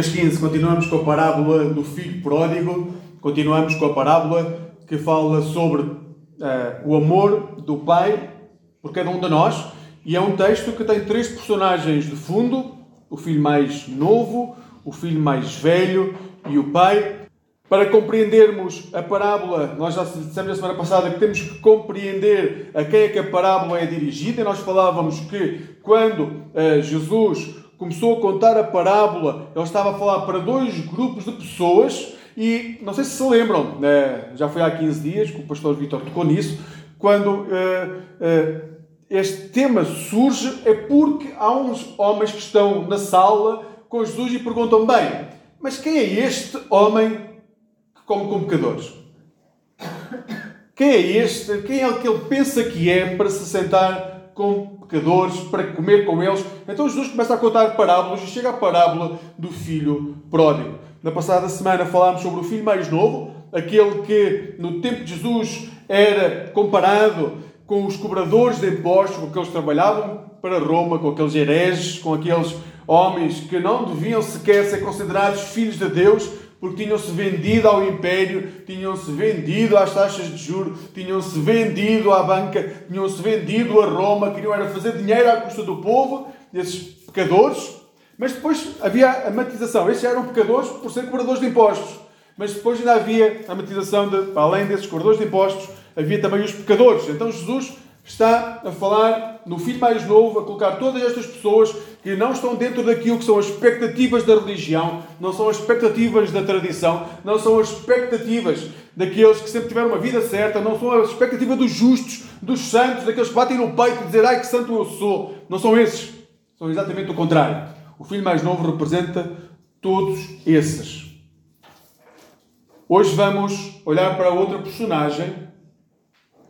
Lucas 15, continuamos com a parábola do filho pródigo, continuamos com a parábola que fala sobre uh, o amor do pai por cada um de nós, e é um texto que tem três personagens de fundo: o filho mais novo, o filho mais velho e o pai. Para compreendermos a parábola, nós já dissemos na semana passada que temos que compreender a quem é que a parábola é dirigida, e nós falávamos que quando uh, Jesus começou a contar a parábola, ele estava a falar para dois grupos de pessoas, e não sei se se lembram, uh, já foi há 15 dias que o pastor Vitor tocou nisso, quando uh, este tema surge, é porque há uns homens que estão na sala com Jesus e perguntam: bem, mas quem é este homem como com pecadores. Quem é este? Quem é que ele pensa que é para se sentar com pecadores, para comer com eles? Então Jesus começa a contar parábolas e chega à parábola do filho pródigo. Na passada semana falámos sobre o filho mais novo, aquele que no tempo de Jesus era comparado com os cobradores de impostos com que eles trabalhavam para Roma, com aqueles hereges, com aqueles homens que não deviam sequer ser considerados filhos de Deus, porque tinham-se vendido ao império, tinham-se vendido às taxas de juros, tinham-se vendido à banca, tinham-se vendido a Roma, queriam era fazer dinheiro à custa do povo, esses pecadores. Mas depois havia a matização. Estes eram pecadores por ser cobradores de impostos. Mas depois ainda havia a matização de, para além desses cobradores de impostos, havia também os pecadores. Então Jesus está a falar no filho mais novo, a colocar todas estas pessoas que não estão dentro daquilo que são as expectativas da religião, não são as expectativas da tradição, não são as expectativas daqueles que sempre tiveram uma vida certa, não são a expectativa dos justos, dos santos, daqueles que batem no peito e dizem ai que santo eu sou. Não são esses. São exatamente o contrário. O filho mais novo representa todos esses. Hoje vamos olhar para outra personagem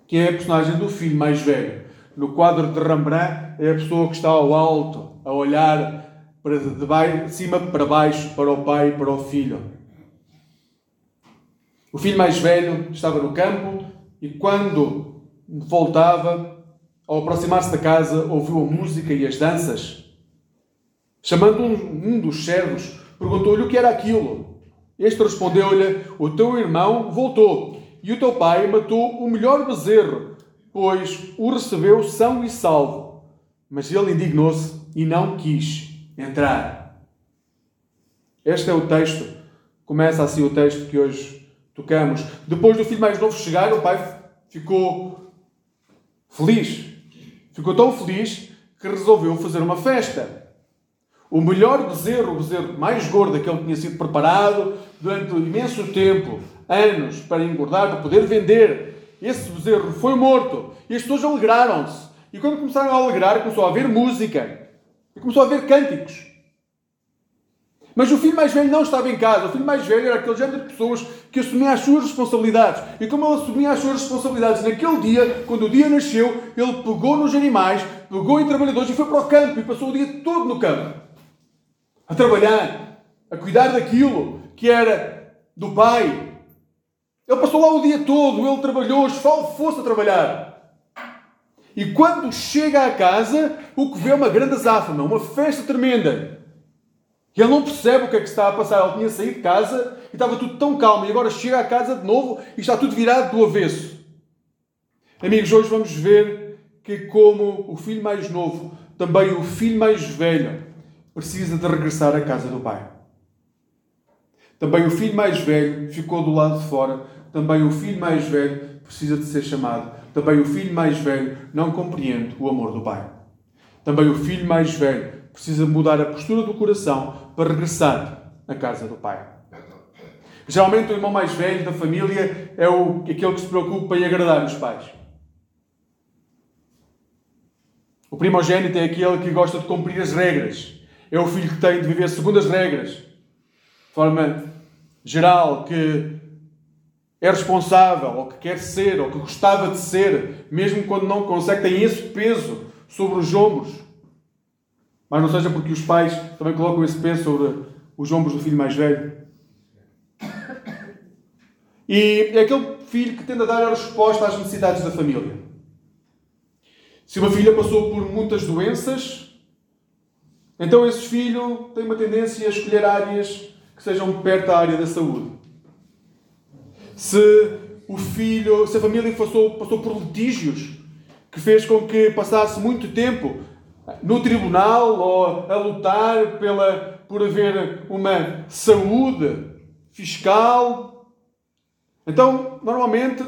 que é a personagem do filho mais velho. No quadro de Rembrandt, é a pessoa que está ao alto, a olhar para de, de cima para baixo, para o pai e para o filho. O filho mais velho estava no campo e, quando voltava, ao aproximar-se da casa, ouviu a música e as danças. Chamando um dos servos, perguntou-lhe o que era aquilo. Este respondeu-lhe: O teu irmão voltou e o teu pai matou o melhor bezerro, pois o recebeu são e salvo. Mas ele indignou-se e não quis entrar. Este é o texto. Começa assim o texto que hoje tocamos. Depois do filho mais novo chegar, o pai ficou feliz. Ficou tão feliz que resolveu fazer uma festa. O melhor bezerro, o bezerro mais gordo que ele tinha sido preparado durante um imenso tempo, anos para engordar, para poder vender. Esse bezerro foi morto e as pessoas alegraram-se. E quando começaram a alegrar, começou a haver música e começou a haver cânticos. Mas o filho mais velho não estava em casa. O filho mais velho era aquele género de pessoas que assumia as suas responsabilidades. E como ele assumia as suas responsabilidades naquele dia, quando o dia nasceu, ele pegou nos animais, pegou em trabalhadores e foi para o campo e passou o dia todo no campo. A trabalhar, a cuidar daquilo que era do pai, ele passou lá o dia todo, ele trabalhou, esfalfou-se a trabalhar. E quando chega à casa, o que vê é uma grande azáfama, uma festa tremenda. E ele não percebe o que é que está a passar. Ele tinha saído de casa e estava tudo tão calmo. E agora chega à casa de novo e está tudo virado do avesso. Amigos, hoje vamos ver que, como o filho mais novo, também o filho mais velho precisa de regressar à casa do pai. Também o filho mais velho ficou do lado de fora também o filho mais velho precisa de ser chamado. Também o filho mais velho não compreende o amor do pai. Também o filho mais velho precisa mudar a postura do coração para regressar à casa do pai. Geralmente o irmão mais velho da família é o, aquele que se preocupa em agradar os pais. O primogênito é aquele que gosta de cumprir as regras. É o filho que tem de viver segundo as regras. De forma geral, que é responsável, ou que quer ser, ou que gostava de ser, mesmo quando não consegue, tem esse peso sobre os ombros. Mas não seja porque os pais também colocam esse peso sobre os ombros do filho mais velho. E é aquele filho que tende a dar a resposta às necessidades da família. Se uma filha passou por muitas doenças, Então esse filho tem uma tendência a escolher áreas que sejam perto da área da saúde. Se o filho, se a família passou, passou por litígios que fez com que passasse muito tempo no tribunal ou a lutar pela, por haver uma saúde fiscal. Então, normalmente,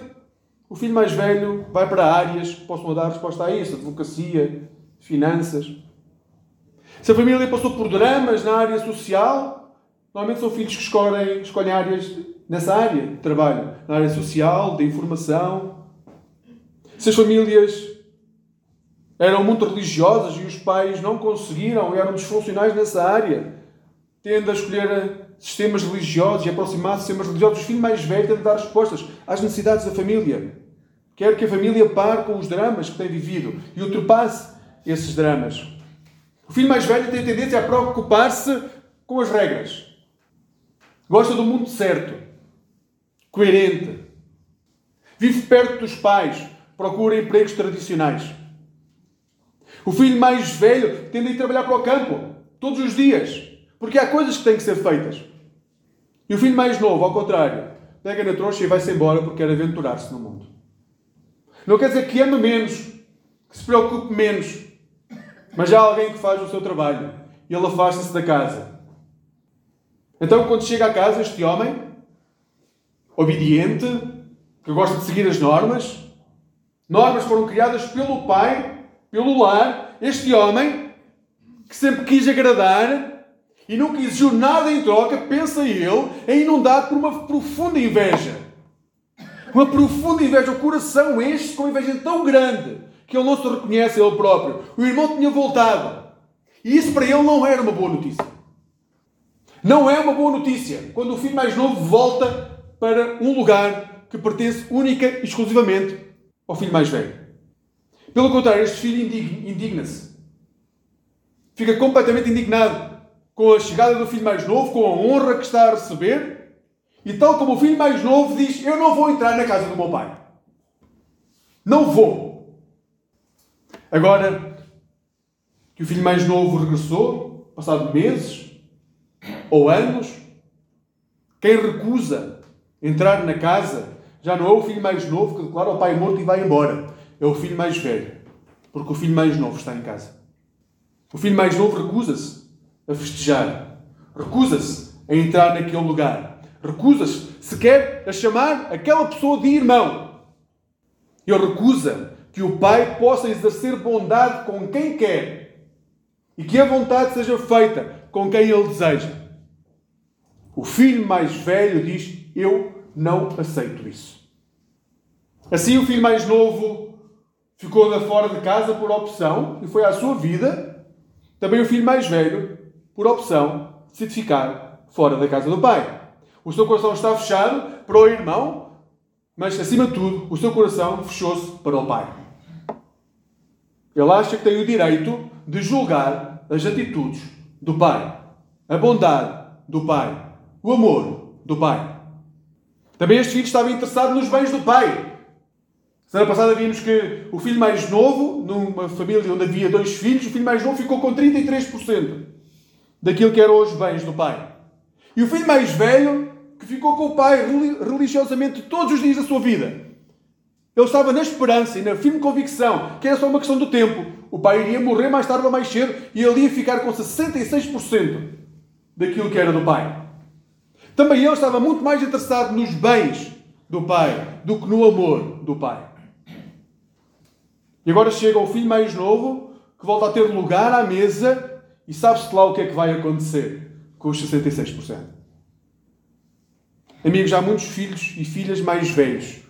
o filho mais velho vai para áreas que possam dar resposta a isso: advocacia, finanças. Se a família passou por dramas na área social, normalmente são filhos que escolhem, escolhem áreas nessa área de trabalho, na área social, de informação. Se as famílias eram muito religiosas e os pais não conseguiram eram disfuncionais nessa área, tendo a escolher sistemas religiosos e aproximar-se de sistemas religiosos, o filho mais velho tende a dar respostas às necessidades da família. Quer que a família pare com os dramas que tem vivido e ultrapasse esses dramas. O filho mais velho tem a tendência a preocupar-se com as regras. Gosta do mundo certo, coerente. Vive perto dos pais, procura empregos tradicionais. O filho mais velho tende a ir trabalhar para o campo, todos os dias, porque há coisas que têm que ser feitas. E o filho mais novo, ao contrário, pega na trouxa e vai-se embora porque quer aventurar-se no mundo. Não quer dizer que ama menos, que se preocupe menos, mas há alguém que faz o seu trabalho e ele afasta-se da casa. Então, quando chega a casa, este homem, obediente, que gosta de seguir as normas, normas foram criadas pelo pai pelo lar, este homem, que sempre quis agradar e nunca exigiu nada em troca, pensa ele, é inundado por uma profunda inveja. Uma profunda inveja. O coração enche com inveja tão grande que ele não se reconhece a ele próprio. O irmão tinha voltado. E isso para ele não era uma boa notícia. Não é uma boa notícia quando o filho mais novo volta para um lugar que pertence única e exclusivamente ao filho mais velho. Pelo contrário, este filho indigna-se. Fica completamente indignado com a chegada do filho mais novo, com a honra que está a receber. E tal como o filho mais novo diz: Eu não vou entrar na casa do meu pai. Não vou. Agora que o filho mais novo regressou, passado meses ou anos, quem recusa entrar na casa já não é o filho mais novo que declara o pai morto e vai embora é o filho mais velho, porque o filho mais novo está em casa. O filho mais novo recusa-se a festejar, recusa-se a entrar naquele lugar, recusa-se sequer a chamar aquela pessoa de irmão. Ele recusa que o pai possa exercer bondade com quem quer e que a vontade seja feita com quem ele deseja. O filho mais velho diz: Eu não aceito isso. Assim, o filho mais novo ficou da fora de casa por opção e foi à sua vida. Também o filho mais velho, por opção, decide ficar fora da casa do pai. O seu coração está fechado para o irmão, mas acima de tudo, o seu coração fechou-se para o pai. Ele acha que tem o direito de julgar as atitudes do pai, a bondade do pai, o amor do pai. Também este filho estava interessado nos bens do pai, Semana passada vimos que o filho mais novo, numa família onde havia dois filhos, o filho mais novo ficou com 33% daquilo que eram os bens do pai. E o filho mais velho, que ficou com o pai religiosamente todos os dias da sua vida. Ele estava na esperança e na firme convicção que era só uma questão do tempo. O pai iria morrer mais tarde ou mais cedo e ele ia ficar com 66% daquilo que era do pai. Também ele estava muito mais interessado nos bens do pai do que no amor do pai. E agora chega o filho mais novo, que volta a ter lugar à mesa, e sabe-se lá o que é que vai acontecer com os 66%. Amigos, há muitos filhos e filhas mais velhos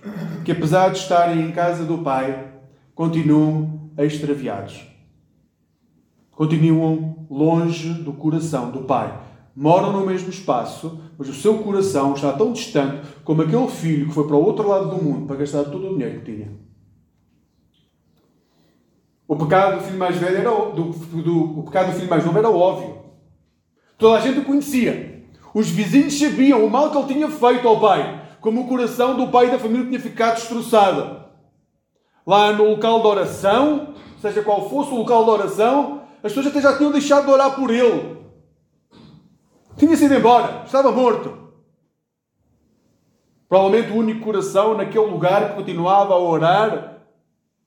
que, apesar de estarem em casa do pai, continuam extraviados. Continuam longe do coração do pai. Moram no mesmo espaço, mas o seu coração está tão distante como aquele filho que foi para o outro lado do mundo para gastar todo o dinheiro que tinha. O pecado do filho mais velho era do, do, o pecado do filho mais novo era óbvio. Toda a gente o conhecia. Os vizinhos sabiam o mal que ele tinha feito ao pai, como o coração do pai e da família tinha ficado destroçado. Lá no local de oração, seja qual fosse o local de oração, as pessoas até já tinham deixado de orar por ele. Tinha sido embora, estava morto. Provavelmente o único coração naquele lugar que continuava a orar,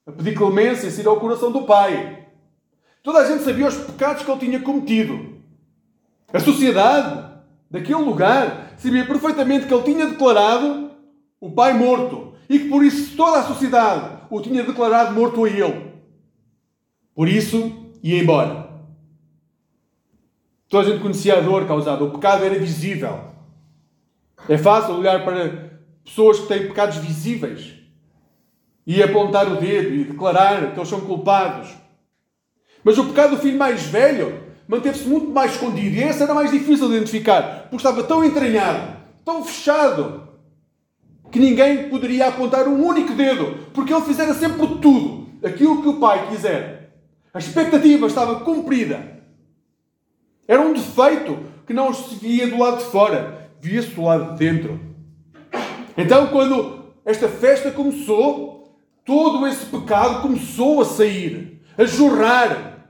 a pedir clemência, seria o coração do pai. Toda a gente sabia os pecados que ele tinha cometido. A sociedade daquele lugar sabia perfeitamente que ele tinha declarado o pai morto e que por isso toda a sociedade o tinha declarado morto a ele. Por isso, ia embora. Toda a gente conhecia a dor causada, o pecado era visível. É fácil olhar para pessoas que têm pecados visíveis e apontar o dedo e declarar que eles são culpados. Mas o pecado do filho mais velho manteve-se muito mais escondido e esse era mais difícil de identificar, porque estava tão entranhado, tão fechado, que ninguém poderia apontar um único dedo, porque ele fizera sempre tudo aquilo que o pai quiser. A expectativa estava cumprida. Era um defeito que não se via do lado de fora, via-se do lado de dentro. Então, quando esta festa começou, todo esse pecado começou a sair, a jorrar.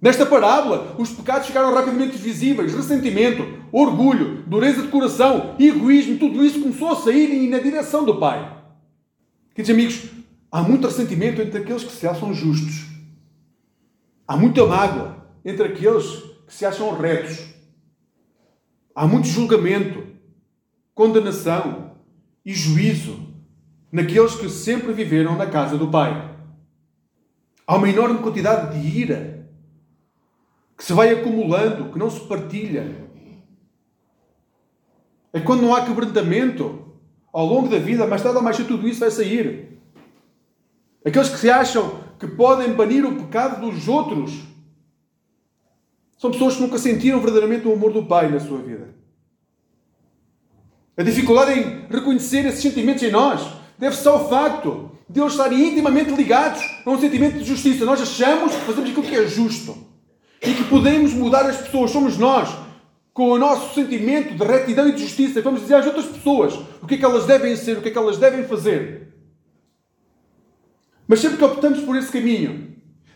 Nesta parábola, os pecados ficaram rapidamente visíveis: ressentimento, orgulho, dureza de coração, egoísmo, tudo isso começou a sair na direção do Pai. Queridos amigos, há muito ressentimento entre aqueles que se acham justos. Há muita mágoa entre aqueles que se acham retos. Há muito julgamento, condenação e juízo naqueles que sempre viveram na casa do Pai. Há uma enorme quantidade de ira que se vai acumulando, que não se partilha. É quando não há quebrantamento ao longo da vida, mais tarde ou mais cedo tudo isso vai sair. Aqueles que se acham que podem banir o pecado dos outros são pessoas que nunca sentiram verdadeiramente o amor do Pai na sua vida. A dificuldade em reconhecer esses sentimentos em nós deve-se ao facto de eles estarem intimamente ligados a um sentimento de justiça. Nós achamos que fazemos aquilo que é justo e que podemos mudar as pessoas. Somos nós, com o nosso sentimento de retidão e de justiça, vamos dizer às outras pessoas o que é que elas devem ser, o que é que elas devem fazer. Mas sempre que optamos por esse caminho,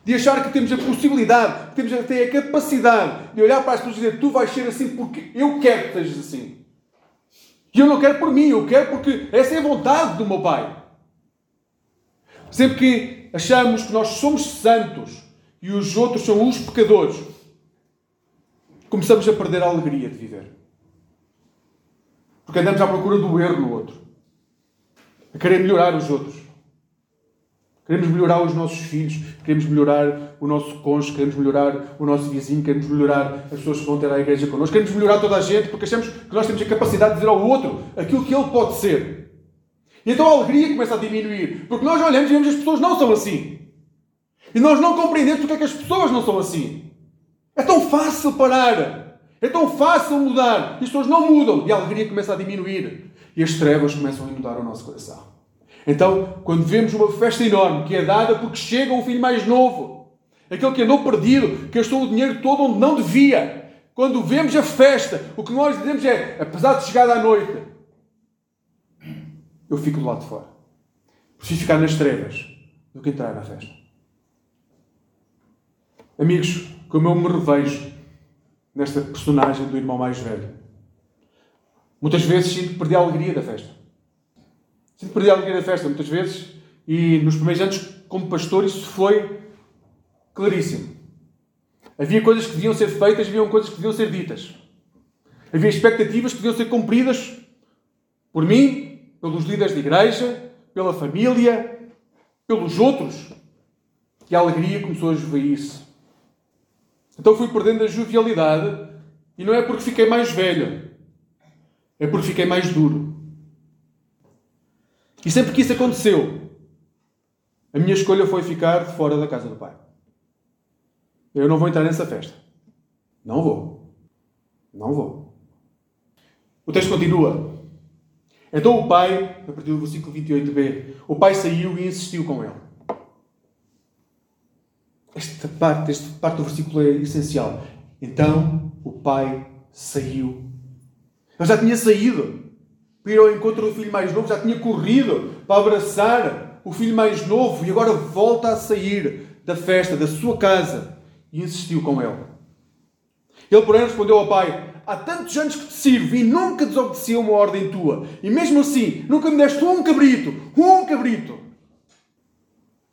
de achar que temos a possibilidade, que temos até a capacidade de olhar para as pessoas e dizer tu vais ser assim porque eu quero que sejas assim. E eu não quero por mim, eu quero porque essa é a vontade do meu Pai. Sempre que achamos que nós somos santos, e os outros são os pecadores, começamos a perder a alegria de viver. Porque andamos à procura do erro no outro, a querer melhorar os outros. Queremos melhorar os nossos filhos, queremos melhorar o nosso cônjuge, queremos melhorar o nosso vizinho, queremos melhorar as pessoas que vão ter à igreja connosco, queremos melhorar toda a gente porque achamos que nós temos a capacidade de dizer ao outro aquilo que ele pode ser. E então a alegria começa a diminuir, porque nós olhamos e vemos que as pessoas não são assim. E nós não compreendemos porque é que as pessoas não são assim. É tão fácil parar. É tão fácil mudar. E as pessoas não mudam. E a alegria começa a diminuir. E as trevas começam a inundar o nosso coração. Então, quando vemos uma festa enorme que é dada porque chega um filho mais novo, aquele que andou perdido, que gastou o dinheiro todo onde não devia, quando vemos a festa, o que nós dizemos é, apesar de chegar à noite, eu fico do lado de fora. Preciso ficar nas trevas do que entrar na festa. Amigos, como eu me revejo nesta personagem do irmão mais velho. Muitas vezes sinto perdi a alegria da festa. Que perdi a alegria da festa, muitas vezes, e nos primeiros anos, como pastor, isso foi claríssimo. Havia coisas que deviam ser feitas, havia coisas que deviam ser ditas. Havia expectativas que deviam ser cumpridas por mim, pelos líderes de igreja, pela família, pelos outros. E a alegria começou a esvair-se. Então fui perdendo a jovialidade e não é porque fiquei mais velho, é porque fiquei mais duro. E sempre que isso aconteceu, a minha escolha foi ficar fora da casa do pai. Eu não vou entrar nessa festa. Não vou. Não vou. O texto continua. Então o pai, a partir do versículo 28b, o pai saiu e insistiu com ele. Esta parte, esta parte do versículo é essencial. Então o pai saiu. Ele já tinha saído ir ao encontro do filho mais novo, já tinha corrido para abraçar o filho mais novo e agora volta a sair da festa, da sua casa e insistiu com ele. Ele, porém, respondeu ao pai: Há tantos anos que te sirvo e nunca desobedeci a uma ordem tua. E mesmo assim, nunca me deste um cabrito. Um cabrito.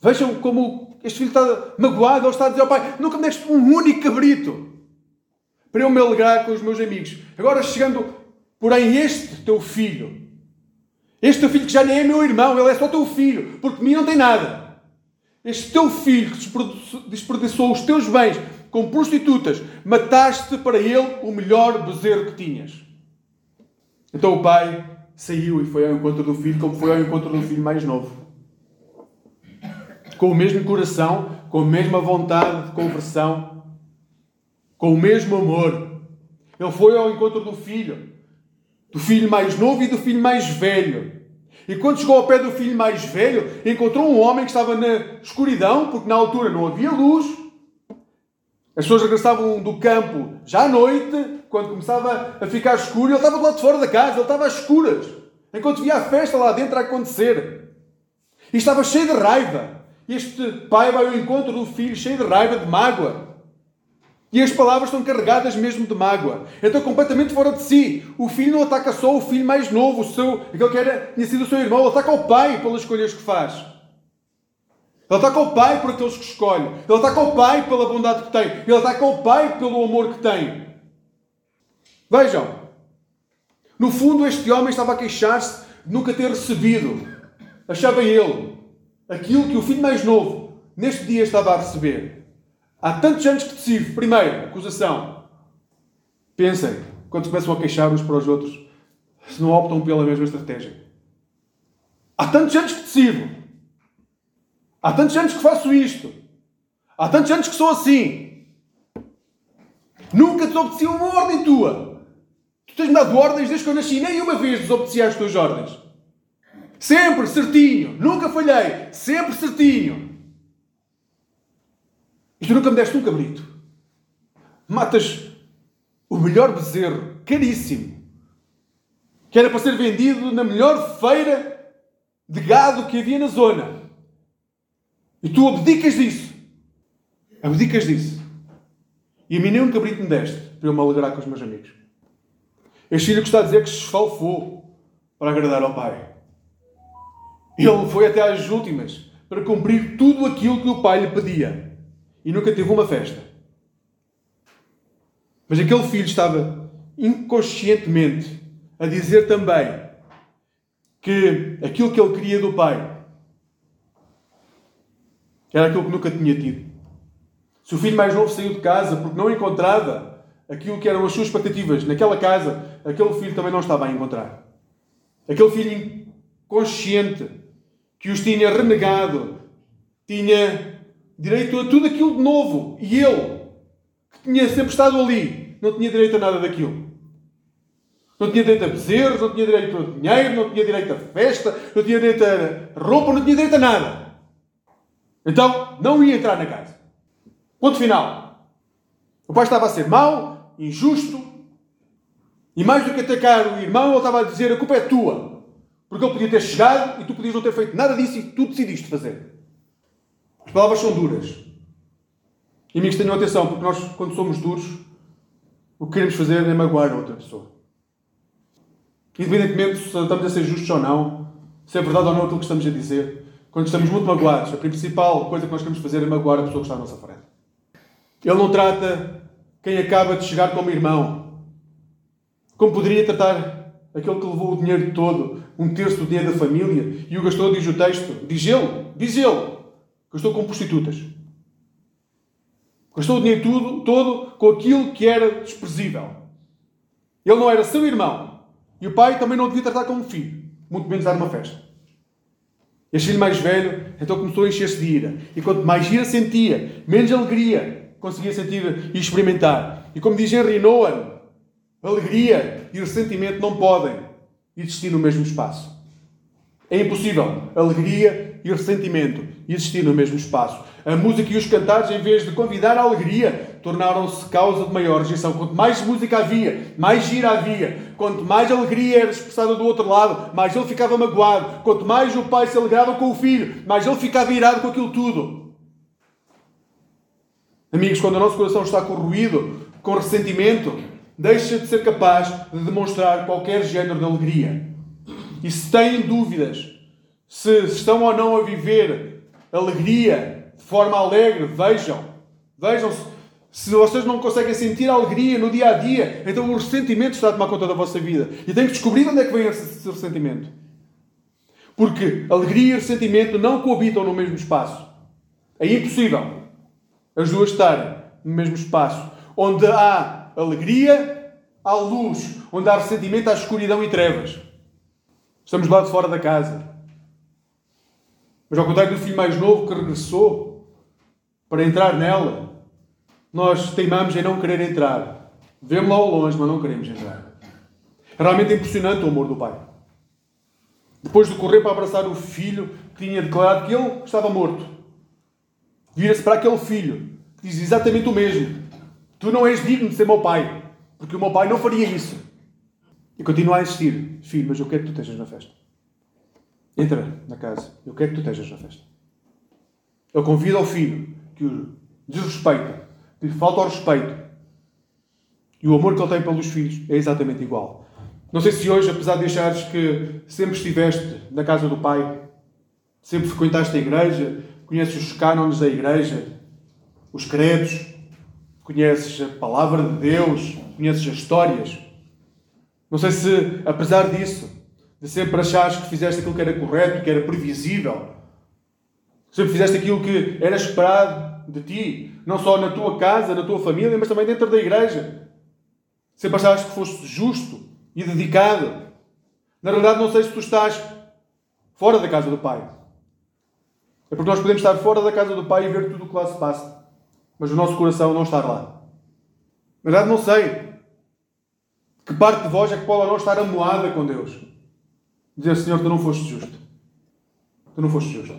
Vejam como este filho está magoado. Ele está a dizer ao pai: Nunca me deste um único cabrito. Para eu me alegrar com os meus amigos. Agora chegando, porém, este teu filho. Este teu filho que já nem é meu irmão, ele é só teu filho, porque de mim não tem nada. Este teu filho que desperdiçou os teus bens com prostitutas, mataste para ele o melhor bezerro que tinhas. Então o pai saiu e foi ao encontro do filho, como foi ao encontro do filho mais novo. Com o mesmo coração, com a mesma vontade de conversão, com o mesmo amor. Ele foi ao encontro do filho, do filho mais novo e do filho mais velho. E quando chegou ao pé do filho mais velho, encontrou um homem que estava na escuridão, porque na altura não havia luz, as pessoas regressavam do campo já à noite, quando começava a ficar escuro, ele estava do lado de fora da casa, ele estava às escuras, enquanto via a festa lá dentro a acontecer. E estava cheio de raiva. Este pai vai ao encontro do filho cheio de raiva, de mágoa. E as palavras estão carregadas mesmo de mágoa. Então, completamente fora de si. O filho não ataca só o filho mais novo, o seu, aquele que era, tinha sido o seu irmão, ele ataca o pai pelas escolhas que faz. Ele com o Pai por aqueles que escolhe. Ele com o Pai pela bondade que tem. Ele com o Pai pelo amor que tem. Vejam. No fundo, este homem estava a queixar-se de nunca ter recebido. Achava ele aquilo que o filho mais novo neste dia estava a receber. Há tantos anos que te sirvo. Primeiro, acusação. Pensem, quando começam a queixar uns para os outros, se não optam pela mesma estratégia. Há tantos anos que te sirvo. Há tantos anos que faço isto. Há tantos anos que sou assim. Nunca desobedeci uma ordem tua. Tu tens-me dado ordens desde que eu nasci. Nem uma vez desobedeci às tuas ordens. Sempre certinho. Nunca falhei. Sempre certinho. E tu nunca me deste um cabrito. Matas o melhor bezerro, caríssimo, que era para ser vendido na melhor feira de gado que havia na zona. E tu abdicas disso. Abdicas disso. E a mim nem um cabrito me deste para eu me alegrar com os meus amigos. Este filho que está a dizer que se esfalfou para agradar ao pai. Ele foi até às últimas para cumprir tudo aquilo que o pai lhe pedia. E nunca teve uma festa. Mas aquele filho estava inconscientemente a dizer também que aquilo que ele queria do pai era aquilo que nunca tinha tido. Se o filho mais novo saiu de casa porque não encontrava aquilo que eram as suas expectativas naquela casa, aquele filho também não estava a encontrar. Aquele filho inconsciente que os tinha renegado, tinha direito a tudo aquilo de novo. E ele, que tinha sempre estado ali, não tinha direito a nada daquilo. Não tinha direito a bezerros, não tinha direito a dinheiro, não tinha direito a festa, não tinha direito a roupa, não tinha direito a nada. Então, não ia entrar na casa. Ponto final. O pai estava a ser mau, injusto, e mais do que atacar o irmão, ele estava a dizer: a culpa é tua. Porque ele podia ter chegado e tu podias não ter feito nada disso e tu decidiste fazer. As palavras são duras. E amigos, tenham atenção, porque nós, quando somos duros, o que queremos fazer é magoar a outra pessoa. Independentemente se estamos a ser justos ou não, se é verdade ou não aquilo que estamos a dizer, quando estamos muito magoados, a principal coisa que nós queremos fazer é magoar a pessoa que está à nossa frente. Ele não trata quem acaba de chegar como irmão. Como poderia tratar aquele que levou o dinheiro todo, um terço do dinheiro da família, e o gastou, diz o texto, diz ele, diz ele, gastou com prostitutas. Gastou o dinheiro tudo, todo com aquilo que era desprezível. Ele não era seu irmão. E o pai também não devia tratar como filho, muito menos dar uma festa. Este filho mais velho então começou a encher-se de ira. E quanto mais ira sentia, menos alegria conseguia sentir e experimentar. E como diz Henry Nolan, alegria e ressentimento não podem existir no mesmo espaço. É impossível alegria e ressentimento existir no mesmo espaço. A música e os cantares, em vez de convidar a alegria, tornaram-se causa de maior rejeição. Quanto mais música havia, mais gira havia. Quanto mais alegria era expressada do outro lado, mais ele ficava magoado. Quanto mais o pai se alegrava com o filho, mais ele ficava irado com aquilo tudo. Amigos, quando o nosso coração está corroído com ressentimento, deixa de ser capaz de demonstrar qualquer género de alegria. E se têm dúvidas se estão ou não a viver alegria de forma alegre, vejam, vejam se, se vocês não conseguem sentir alegria no dia a dia, então o ressentimento está a tomar conta da vossa vida. E tem que descobrir onde é que vem esse ressentimento. Porque alegria e ressentimento não coabitam no mesmo espaço. É impossível as duas estarem no mesmo espaço. Onde há alegria, há luz. Onde há ressentimento, há escuridão e trevas. Estamos lá de fora da casa. Mas ao contrário do filho mais novo que regressou para entrar nela, nós teimamos em não querer entrar. Vemos lá ao longe, mas não queremos entrar. É realmente impressionante o amor do pai. Depois de correr para abraçar o filho que tinha declarado que ele estava morto, vira-se para aquele filho que diz exatamente o mesmo: Tu não és digno de ser meu pai, porque o meu pai não faria isso. E continua a insistir: Filho, mas eu quero que tu estejas na festa. Entra na casa. Eu quero que tu estejas na festa. Ele convida ao filho que o desrespeita, que lhe falta ao respeito. E o amor que ele tem pelos filhos é exatamente igual. Não sei se hoje, apesar de achares que sempre estiveste na casa do Pai, sempre frequentaste a igreja, conheces os cânones da igreja, os credos, conheces a palavra de Deus, conheces as histórias. Não sei se, apesar disso, de sempre achares que fizeste aquilo que era correto, que era previsível. Sempre fizeste aquilo que era esperado de ti, não só na tua casa, na tua família, mas também dentro da igreja. Sempre achaste que foste justo e dedicado. Na realidade, não sei se tu estás fora da casa do Pai. É porque nós podemos estar fora da casa do Pai e ver tudo o que lá se passa, mas o nosso coração não está lá. Na verdade, não sei que parte de vós é que pode não estar amoada com Deus. Dizer, Senhor, tu não foste justo. Tu não foste justo.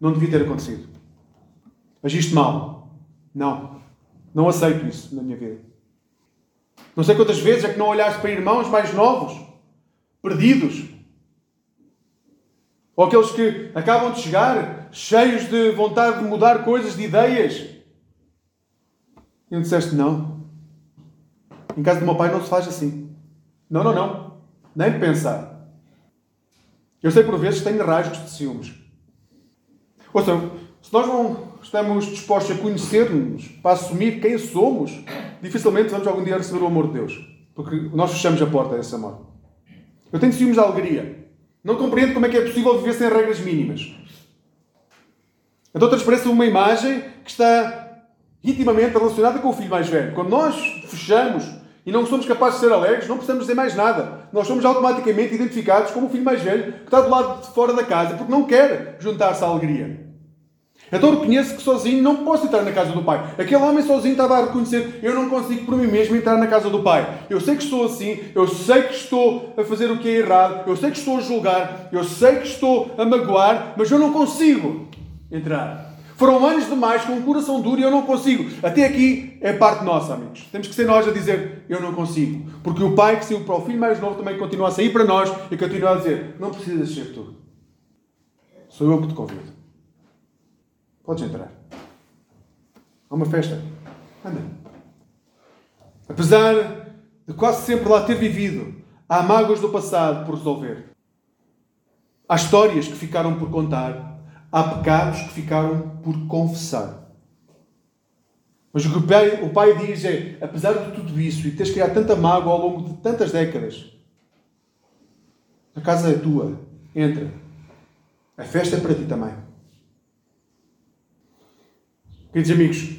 Não devia ter acontecido. Agiste mal. Não. Não aceito isso na minha vida. Não sei quantas vezes é que não olhaste para irmãos mais novos, perdidos, ou aqueles que acabam de chegar, cheios de vontade de mudar coisas, de ideias, e não disseste não. Em casa do meu pai não se faz assim. Não, não, não. Nem pensar. Eu sei por vezes que tenho rasgos de ciúmes. Ouçam, se nós não estamos dispostos a conhecer-nos, para assumir quem somos, dificilmente vamos algum dia receber o amor de Deus. Porque nós fechamos a porta a esse amor. Eu tenho ciúmes de alegria. Não compreendo como é que é possível viver sem regras mínimas. Então transparece uma imagem que está intimamente relacionada com o filho mais velho. Quando nós fechamos e não somos capazes de ser alegres, não precisamos dizer mais nada. Nós somos automaticamente identificados como o filho mais velho que está do lado de fora da casa porque não quer juntar-se à alegria. Então reconheço que sozinho não posso entrar na casa do Pai. Aquele homem sozinho estava a reconhecer: eu não consigo por mim mesmo entrar na casa do Pai. Eu sei que estou assim, eu sei que estou a fazer o que é errado, eu sei que estou a julgar, eu sei que estou a magoar, mas eu não consigo entrar. Foram anos demais com um coração duro e eu não consigo. Até aqui é parte nossa, amigos. Temos que ser nós a dizer eu não consigo. Porque o pai que saiu para o filho mais novo também continua a sair para nós e continua a dizer não precisas ser tu. Sou eu que te convido. Podes entrar. Há uma festa. Anda. Apesar de quase sempre lá ter vivido, há mágoas do passado por resolver. Há histórias que ficaram por contar há pecados que ficaram por confessar. Mas o que o pai, o pai diz é: apesar de tudo isso e teres criado tanta mágoa ao longo de tantas décadas, a casa é tua, entra. A festa é para ti também. Queridos amigos,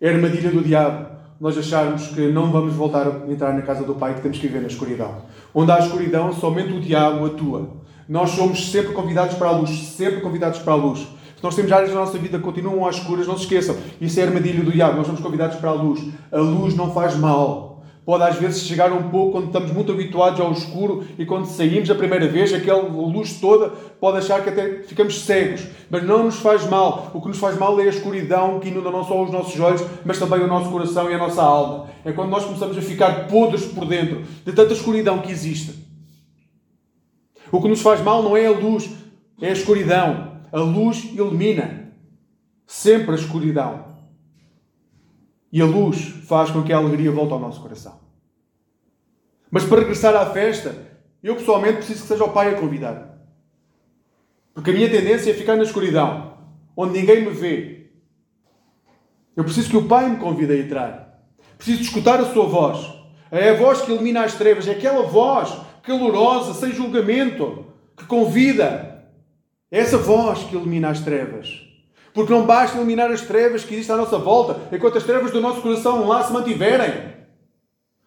é a armadilha do diabo nós acharmos que não vamos voltar a entrar na casa do Pai, que temos que viver na escuridão. Onde há escuridão, somente o diabo atua. Nós somos sempre convidados para a luz, sempre convidados para a luz. Se nós temos áreas da nossa vida que continuam às escuras, não se esqueçam. Isso é armadilha do diabo. Nós somos convidados para a luz. A luz não faz mal. Pode às vezes chegar um pouco quando estamos muito habituados ao escuro e quando saímos a primeira vez, aquela luz toda, pode achar que até ficamos cegos. Mas não nos faz mal. O que nos faz mal é a escuridão que inunda não só os nossos olhos, mas também o nosso coração e a nossa alma. É quando nós começamos a ficar podres por dentro de tanta escuridão que existe. O que nos faz mal não é a luz, é a escuridão. A luz ilumina sempre a escuridão. E a luz faz com que a alegria volte ao nosso coração. Mas para regressar à festa, eu pessoalmente preciso que seja o Pai a convidar. Porque a minha tendência é ficar na escuridão, onde ninguém me vê. Eu preciso que o Pai me convide a entrar. Preciso escutar a sua voz. É a voz que elimina as trevas, é aquela voz calorosa, sem julgamento, que convida. É essa voz que elimina as trevas. Porque não basta eliminar as trevas que existem à nossa volta, enquanto as trevas do nosso coração lá se mantiverem.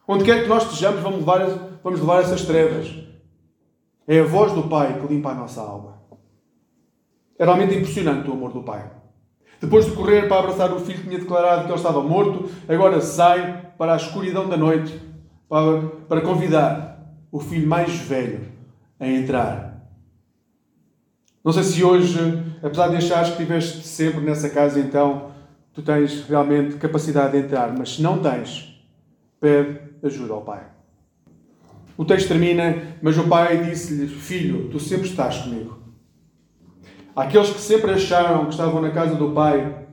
Onde quer que nós estejamos, vamos levar, vamos levar essas trevas. É a voz do Pai que limpa a nossa alma. É realmente impressionante o amor do Pai. Depois de correr para abraçar o filho que tinha declarado que ele estava morto, agora sai para a escuridão da noite para, para convidar o filho mais velho a entrar. Não sei se hoje, apesar de achares que estiveste sempre nessa casa, então tu tens realmente capacidade de entrar, mas se não tens, pede ajuda ao pai. O texto termina, mas o pai disse-lhe: Filho, tu sempre estás comigo. Aqueles que sempre acharam que estavam na casa do pai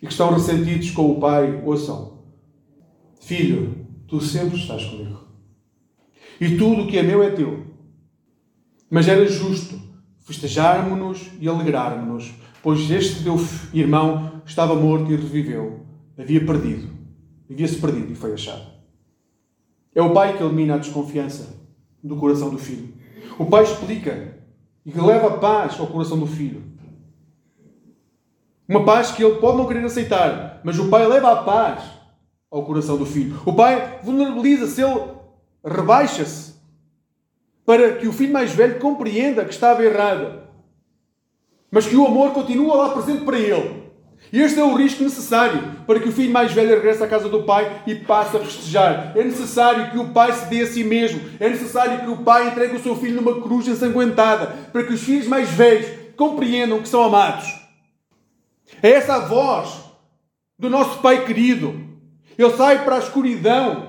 e que estão ressentidos com o pai, ouçam: Filho, tu sempre estás comigo e tudo o que é meu é teu. Mas era justo festejarmos-nos e alegrarmos-nos, pois este teu irmão estava morto e reviveu, havia perdido, havia-se perdido e foi achado. É o pai que elimina a desconfiança do coração do filho. O pai explica e leva paz ao coração do filho. Uma paz que ele pode não querer aceitar, mas o pai leva a paz ao coração do filho. O pai vulnerabiliza-se, ele rebaixa-se para que o filho mais velho compreenda que estava errado, mas que o amor continua lá presente para ele. E este é o risco necessário para que o filho mais velho regresse à casa do pai e passe a festejar. É necessário que o pai se dê a si mesmo. É necessário que o pai entregue o seu filho numa cruz ensanguentada para que os filhos mais velhos compreendam que são amados. É essa a voz do nosso pai querido. Ele sai para a escuridão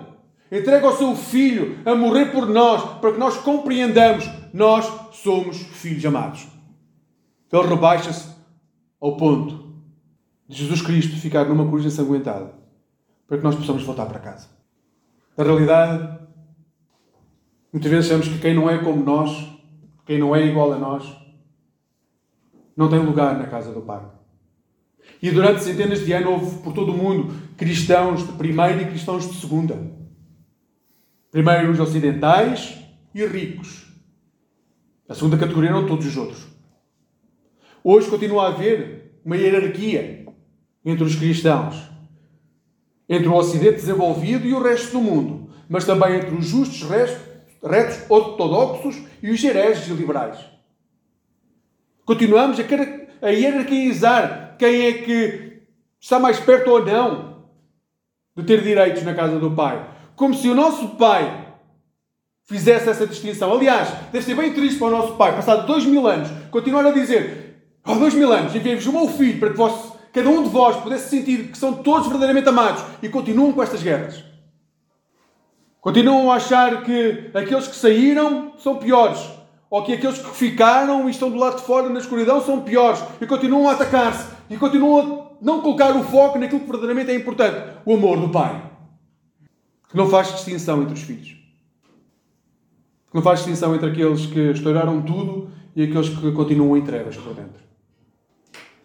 entrega o seu filho a morrer por nós, para que nós compreendamos, nós somos filhos amados. Ele rebaixa-se ao ponto de Jesus Cristo ficar numa cruz ensanguentada, para que nós possamos voltar para casa. Na realidade, muitas vezes achamos que quem não é como nós, quem não é igual a nós, não tem lugar na casa do Pai. E durante centenas de anos houve por todo o mundo cristãos de primeira e cristãos de segunda. Primeiro os ocidentais e ricos. A segunda categoria eram todos os outros. Hoje continua a haver uma hierarquia entre os cristãos, entre o Ocidente desenvolvido e o resto do mundo, mas também entre os justos, retos, ortodoxos e os hereges e liberais. Continuamos a hierarquizar quem é que está mais perto ou não de ter direitos na casa do Pai como se o nosso pai fizesse essa distinção. Aliás, deve ser bem triste para o nosso pai, passado dois mil anos, continuar a dizer: há oh, dois mil anos enviei-vos o meu filho para que vos, cada um de vós pudesse sentir que são todos verdadeiramente amados e continuam com estas guerras. Continuam a achar que aqueles que saíram são piores, ou que aqueles que ficaram e estão do lado de fora na escuridão são piores, e continuam a atacar-se, e continuam a não colocar o foco naquilo que verdadeiramente é importante: o amor do Pai que não faz distinção entre os filhos. Que não faz distinção entre aqueles que estouraram tudo e aqueles que continuam em trevas por dentro.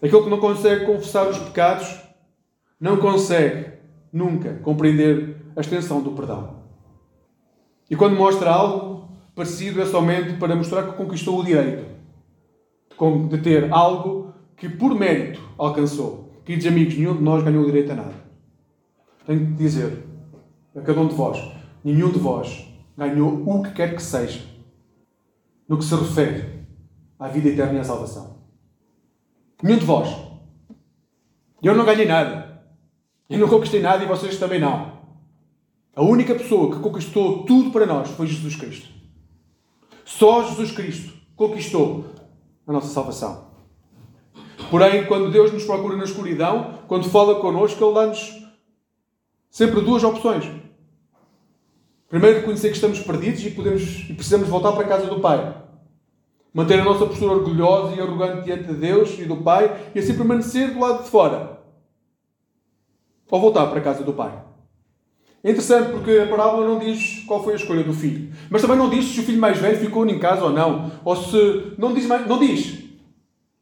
Aquele que não consegue confessar os pecados não consegue nunca compreender a extensão do perdão. E quando mostra algo parecido é somente para mostrar que conquistou o direito de ter algo que por mérito alcançou. Queridos amigos, nenhum de nós ganhou o direito a nada. Tenho que dizer, a cada um de vós. Nenhum de vós ganhou o que quer que seja no que se refere à vida eterna e à salvação. Nenhum de vós. Eu não ganhei nada. Eu não conquistei nada e vocês também não. A única pessoa que conquistou tudo para nós foi Jesus Cristo. Só Jesus Cristo conquistou a nossa salvação. Porém, quando Deus nos procura na escuridão, quando fala connosco, Ele dá-nos sempre duas opções. Primeiro, reconhecer que estamos perdidos e, podemos, e precisamos voltar para a casa do Pai. Manter a nossa postura orgulhosa e arrogante diante de Deus e do Pai e assim permanecer do lado de fora. ao voltar para a casa do pai. É interessante porque a parábola não diz qual foi a escolha do filho. Mas também não diz se o filho mais velho ficou em casa ou não. Ou se. Não diz. Não diz.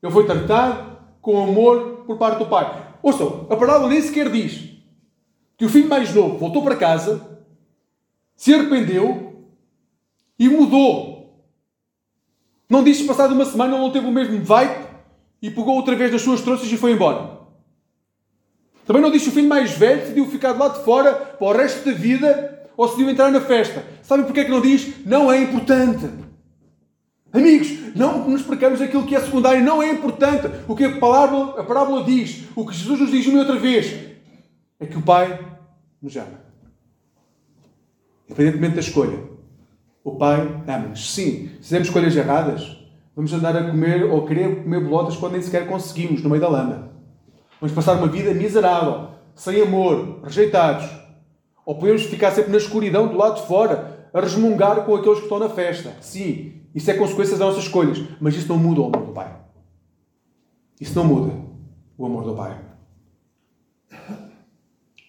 Ele foi tratado com amor por parte do pai. Ouçam, a parábola nem sequer diz que o filho mais novo voltou para casa, se arrependeu e mudou. Não diz que passado uma semana não teve o mesmo vibe e pegou outra vez nas suas trouxas e foi embora. Também não diz que o filho mais velho decidiu ficar do lado de fora para o resto da vida ou decidiu entrar na festa. Sabem porque é que não diz? Não é importante. Amigos, não nos percamos aquilo que é secundário, não é importante. O que a, palavra, a parábola diz, o que Jesus nos diz uma e outra vez, é que o Pai nos ama. Independentemente da escolha, o Pai ama-nos. Sim, se fizemos escolhas erradas, vamos andar a comer ou querer comer bolotas quando nem sequer conseguimos, no meio da lama. Vamos passar uma vida miserável, sem amor, rejeitados. Ou podemos ficar sempre na escuridão do lado de fora, a resmungar com aqueles que estão na festa. Sim, isso é consequência das nossas escolhas, mas isso não muda o amor do Pai. Isso não muda o amor do Pai.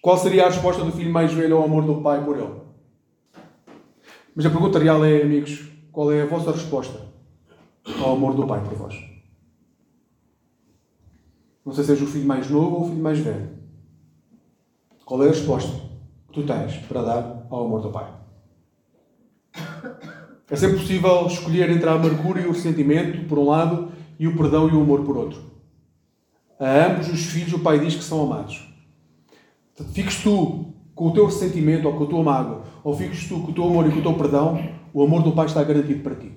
Qual seria a resposta do filho mais velho ao amor do pai por ele? Mas a pergunta real é, amigos, qual é a vossa resposta ao amor do pai por vós? Não sei se és o filho mais novo ou o filho mais velho. Qual é a resposta que tu tens para dar ao amor do pai? É sempre possível escolher entre a amargura e o ressentimento, por um lado, e o perdão e o amor, por outro. A ambos os filhos, o pai diz que são amados. Fiques tu com o teu ressentimento ou com a tua mágoa, ou fiques tu com o teu amor e com o teu perdão, o amor do pai está garantido para ti.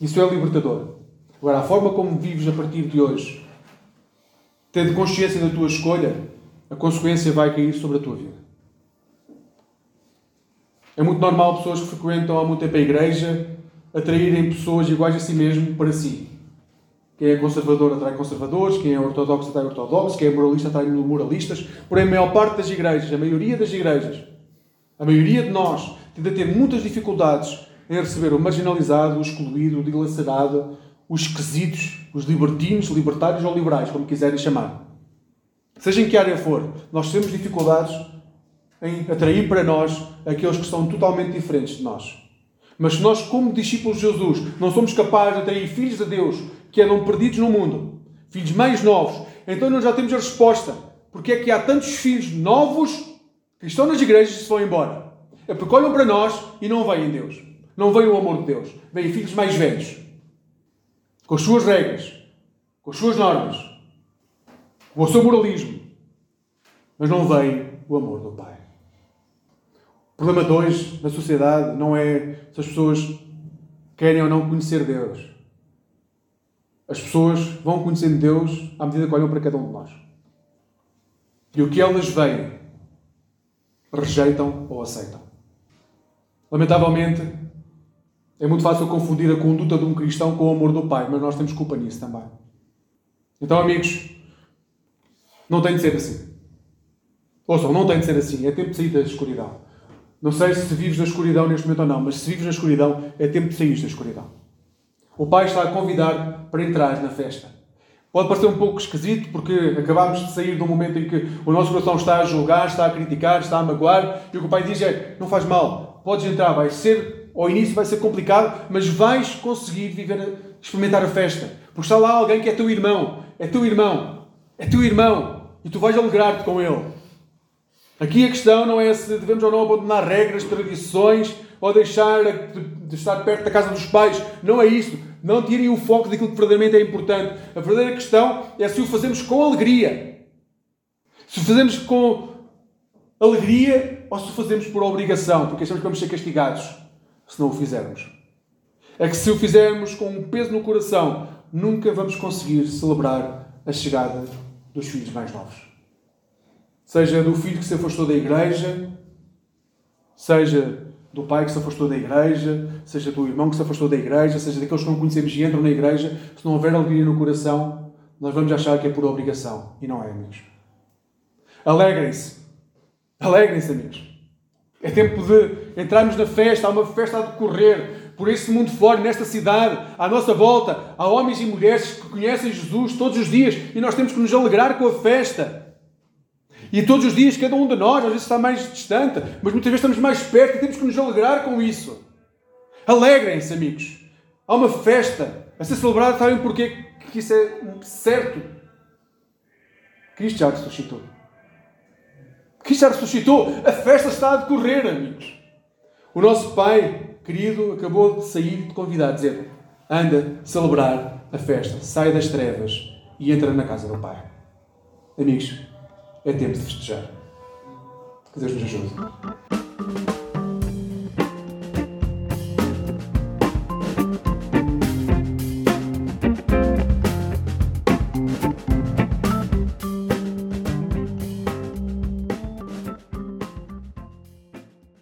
Isso é libertador. Agora, a forma como vives a partir de hoje, tendo consciência da tua escolha, a consequência vai cair sobre a tua vida. É muito normal pessoas que frequentam há muito tempo a igreja atraírem pessoas iguais a si mesmo para si. Quem é conservador atrai conservadores, quem é ortodoxo atrai ortodoxos, quem é moralista atrai moralistas. Porém, a maior parte das igrejas, a maioria das igrejas, a maioria de nós, tende a ter muitas dificuldades em receber o marginalizado, o excluído, o dilacerado, os esquisitos, os libertinos, libertários ou liberais, como quiserem chamar. Seja em que área for, nós temos dificuldades em atrair para nós aqueles que são totalmente diferentes de nós. Mas se nós, como discípulos de Jesus, não somos capazes de atrair filhos de Deus que andam perdidos no mundo, filhos mais novos, então nós já temos a resposta. Porque é que há tantos filhos novos que estão nas igrejas e se vão embora? É porque olham para nós e não veem Deus. Não veem o amor de Deus. Veem filhos mais velhos, com as suas regras, com as suas normas, com o seu moralismo, mas não veem o amor do Pai. O problema de hoje na sociedade não é se as pessoas querem ou não conhecer Deus. As pessoas vão conhecendo Deus à medida que olham para cada um de nós. E o que elas veem, rejeitam ou aceitam. Lamentavelmente, é muito fácil confundir a conduta de um cristão com o amor do Pai, mas nós temos culpa nisso também. Então, amigos, não tem de ser assim. Ouçam, não tem de ser assim. É tempo de sair da escuridão. Não sei se vives na escuridão neste momento ou não, mas se vives na escuridão, é tempo de sair da escuridão. O Pai está a convidar para entrar na festa. Pode parecer um pouco esquisito, porque acabamos de sair de um momento em que o nosso coração está a julgar, está a criticar, está a magoar, e o que o Pai diz é: não faz mal, podes entrar, vai ser, ao início vai ser complicado, mas vais conseguir viver, experimentar a festa. Porque está lá alguém que é teu irmão, é teu irmão, é teu irmão, e tu vais alegrar-te com ele. Aqui a questão não é se devemos ou não abandonar regras, tradições ou deixar de estar perto da casa dos pais. Não é isso. Não tirem o foco daquilo que verdadeiramente é importante. A verdadeira questão é se o fazemos com alegria. Se o fazemos com alegria ou se o fazemos por obrigação, porque achamos que vamos ser castigados se não o fizermos. É que se o fizermos com um peso no coração, nunca vamos conseguir celebrar a chegada dos filhos mais novos seja do filho que se afastou da igreja, seja do pai que se afastou da igreja, seja do irmão que se afastou da igreja, seja daqueles que não conhecemos e entram na igreja, se não houver alegria no coração, nós vamos achar que é por obrigação. E não é, amigos. Alegrem-se. Alegrem-se, amigos. É tempo de entrarmos na festa, há uma festa a decorrer por esse mundo fora, nesta cidade, à nossa volta. Há homens e mulheres que conhecem Jesus todos os dias e nós temos que nos alegrar com a festa. E todos os dias, cada um de nós, às vezes está mais distante, mas muitas vezes estamos mais perto e temos que nos alegrar com isso. Alegrem-se, amigos. Há uma festa a ser celebrada, sabem porquê? Que isso é certo. Cristo já ressuscitou. Cristo já ressuscitou. A festa está a decorrer, amigos. O nosso Pai querido acabou de sair de convidar, dizer: anda celebrar a festa, sai das trevas e entra na casa do Pai. Amigos, é tempo de festejar. Que Deus nos ajude.